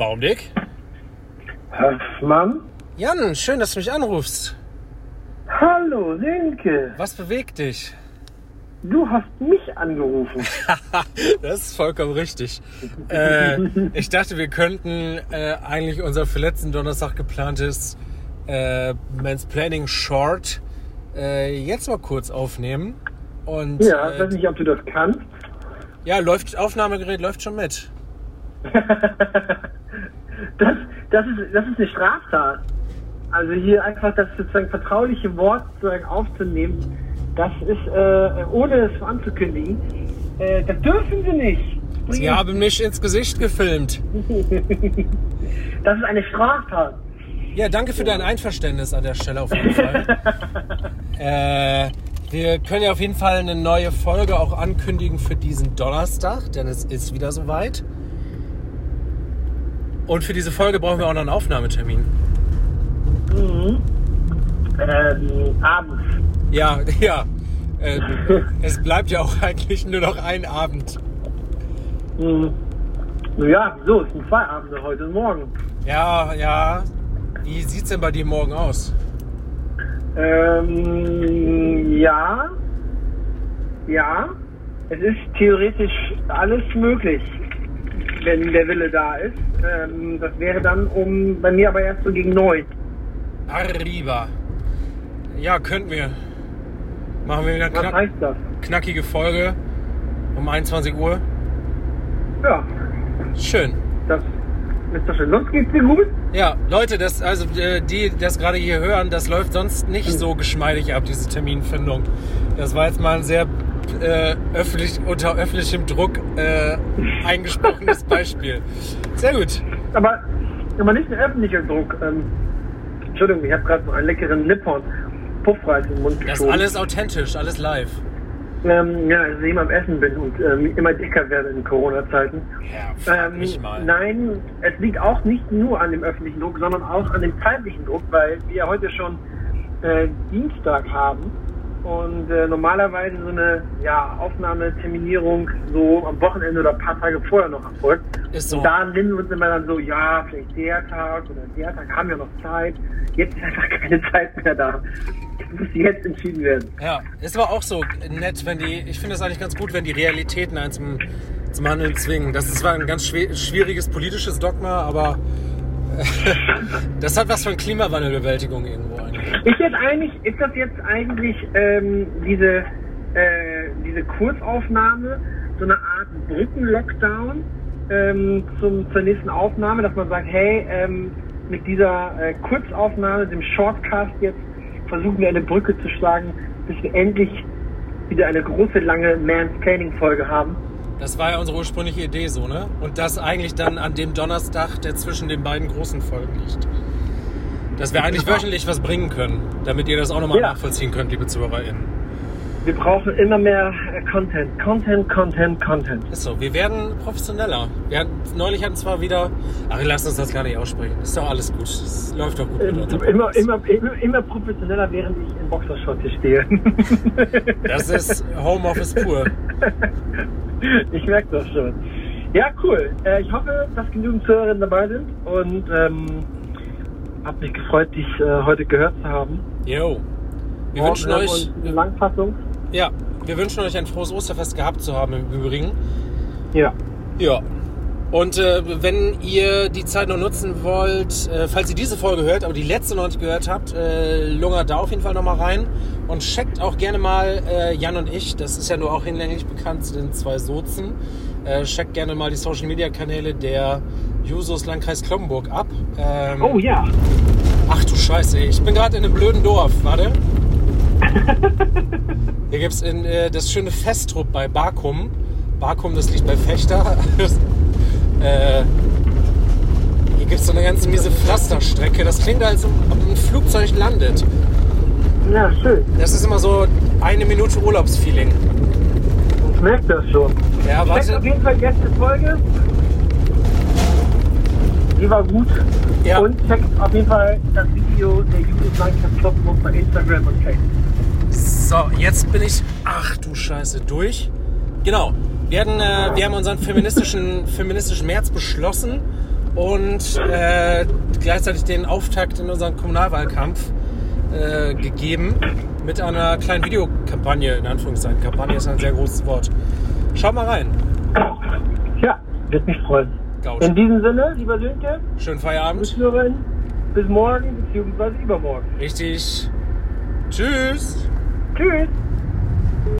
Baumdick. Höfmann? Jan, schön, dass du mich anrufst. Hallo, Silke. Was bewegt dich? Du hast mich angerufen. das ist vollkommen richtig. Äh, ich dachte, wir könnten äh, eigentlich unser für letzten Donnerstag geplantes äh, Mansplaining Short äh, jetzt mal kurz aufnehmen. Und, ja, äh, ich weiß nicht, ob du das kannst. Ja, läuft, Aufnahmegerät läuft schon mit. das, das, ist, das ist eine Straftat. Also hier einfach das sozusagen vertrauliche Wort sozusagen aufzunehmen, das ist, äh, ohne es anzukündigen, äh, das dürfen sie nicht. Sie haben mich ins Gesicht gefilmt. das ist eine Straftat. Ja, danke für dein Einverständnis an der Stelle auf jeden Fall. äh, wir können ja auf jeden Fall eine neue Folge auch ankündigen für diesen Donnerstag, denn es ist wieder soweit. Und für diese Folge brauchen wir auch noch einen Aufnahmetermin. Mhm. Ähm, abends. Ja, ja. Äh, es bleibt ja auch eigentlich nur noch ein Abend. Mhm. Ja, wieso? Es sind zwei Abende heute und morgen. Ja, ja. Wie sieht's denn bei dir morgen aus? Ähm, ja. Ja. Es ist theoretisch alles möglich, wenn der Wille da ist. Ähm, das wäre dann um bei mir aber erst so gegen neun. Arriba. Ja, könnten wir. Machen wir wieder Was knack heißt das? knackige Folge um 21 Uhr. Ja, Schön. das ist doch schön. Sonst geht's dir gut? Ja, Leute, das, also äh, die das gerade hier hören, das läuft sonst nicht so geschmeidig ab, diese Terminfindung. Das war jetzt mal ein sehr äh, öffentlich, unter öffentlichem Druck äh, eingesprochenes Beispiel. Sehr gut. Aber, aber nicht ein öffentlicher Druck. Ähm, Entschuldigung, ich habe gerade so einen leckeren Nippon Puffreis im Mund Das ist geschoben. alles authentisch, alles live. Ähm, ja, ich immer am Essen bin und ähm, immer dicker werde in Corona-Zeiten. Ja, Ähm, mich mal. nein, es liegt auch nicht nur an dem öffentlichen Druck, sondern auch an dem zeitlichen Druck, weil wir heute schon äh, Dienstag haben und äh, normalerweise so eine ja, Aufnahmeterminierung so am Wochenende oder ein paar Tage vorher noch erfolgt. Ist so. Und da nehmen wir uns immer dann so, ja, vielleicht der Tag oder der Tag, haben wir noch Zeit. Jetzt ist einfach keine Zeit mehr da. Es muss jetzt entschieden werden. Ja, es war auch so nett, wenn die, ich finde es eigentlich ganz gut, wenn die Realitäten einen zum, zum Handeln zwingen. Das ist zwar ein ganz schwieriges politisches Dogma, aber das hat was von Klimawandelbewältigung irgendwo. Ist jetzt eigentlich, ist das jetzt eigentlich ähm, diese, äh, diese Kurzaufnahme so eine Art Brückenlockdown ähm, zum, zur nächsten Aufnahme, dass man sagt, hey, ähm, mit dieser äh, Kurzaufnahme, dem Shortcast jetzt, versuchen wir eine Brücke zu schlagen, bis wir endlich wieder eine große, lange Mansplaining-Folge haben. Das war ja unsere ursprüngliche Idee so, ne? Und das eigentlich dann an dem Donnerstag, der zwischen den beiden großen Folgen liegt. Dass wir eigentlich wöchentlich was bringen können, damit ihr das auch nochmal Ja. nachvollziehen könnt, liebe ZuhörerInnen. Wir brauchen immer mehr äh, Content. Content, Content, Content. Ist so, wir werden professioneller. Wir hatten, neulich hatten zwar wieder, ach, lasst uns das gar nicht aussprechen. Ist doch alles gut. Es läuft doch gut Ähm, immer, immer, immer, immer professioneller, während ich in Boxershorts hier stehe. Das ist Homeoffice pur. ich merke das schon. Ja, cool. Äh, ich hoffe, dass genügend Zuhörerinnen dabei sind und ähm, hab mich gefreut, dich äh, heute gehört zu haben. Jo. Wir Morgen wünschen euch, eine Langfassung. ja, wir wünschen euch ein frohes Osterfest gehabt zu haben im Übrigen. Ja. Ja. Und äh, wenn ihr die Zeit noch nutzen wollt, äh, falls ihr diese Folge hört, aber die letzte noch nicht gehört habt, äh, lungert da auf jeden Fall nochmal rein und checkt auch gerne mal äh, Jan und ich, das ist ja nur auch hinlänglich bekannt, zu den zwei Sozen. Äh, checkt gerne mal die Social Media Kanäle der Jusos Landkreis Kloppenburg ab. Ähm, Oh ja. Ach du Scheiße, ey. ich bin gerade in einem blöden Dorf, warte. Hier gibt es äh, das schöne Festrup bei Barkum. Barkum, das liegt bei Fechter. äh, hier gibt es so eine ganz miese Pflasterstrecke. Das klingt, als ob ein Flugzeug landet. Ja, schön. Das ist immer so eine Minute Urlaubsfeeling. Ich merke das schon. Ja, Checkt auf warte. jeden Fall die letzte Folge. Die war gut. Ja. Und checkt auf jeden Fall das Video der Judith Langkast Kloppenburg bei Instagram und Facebook. So, jetzt bin ich, ach du Scheiße, durch. Genau. Wir, hatten, äh, wir haben unseren feministischen, feministischen März beschlossen und äh, gleichzeitig den Auftakt in unseren Kommunalwahlkampf äh, gegeben mit einer kleinen Videokampagne, in Anführungszeichen. Kampagne ist ein sehr großes Wort. Schau mal rein. Ja, wird mich freuen. Gaut. In diesem Sinne, lieber Sönke, Schönen Feierabend. Zuhörerin, bis morgen bzw. übermorgen. Richtig. Tschüss. Tschüss.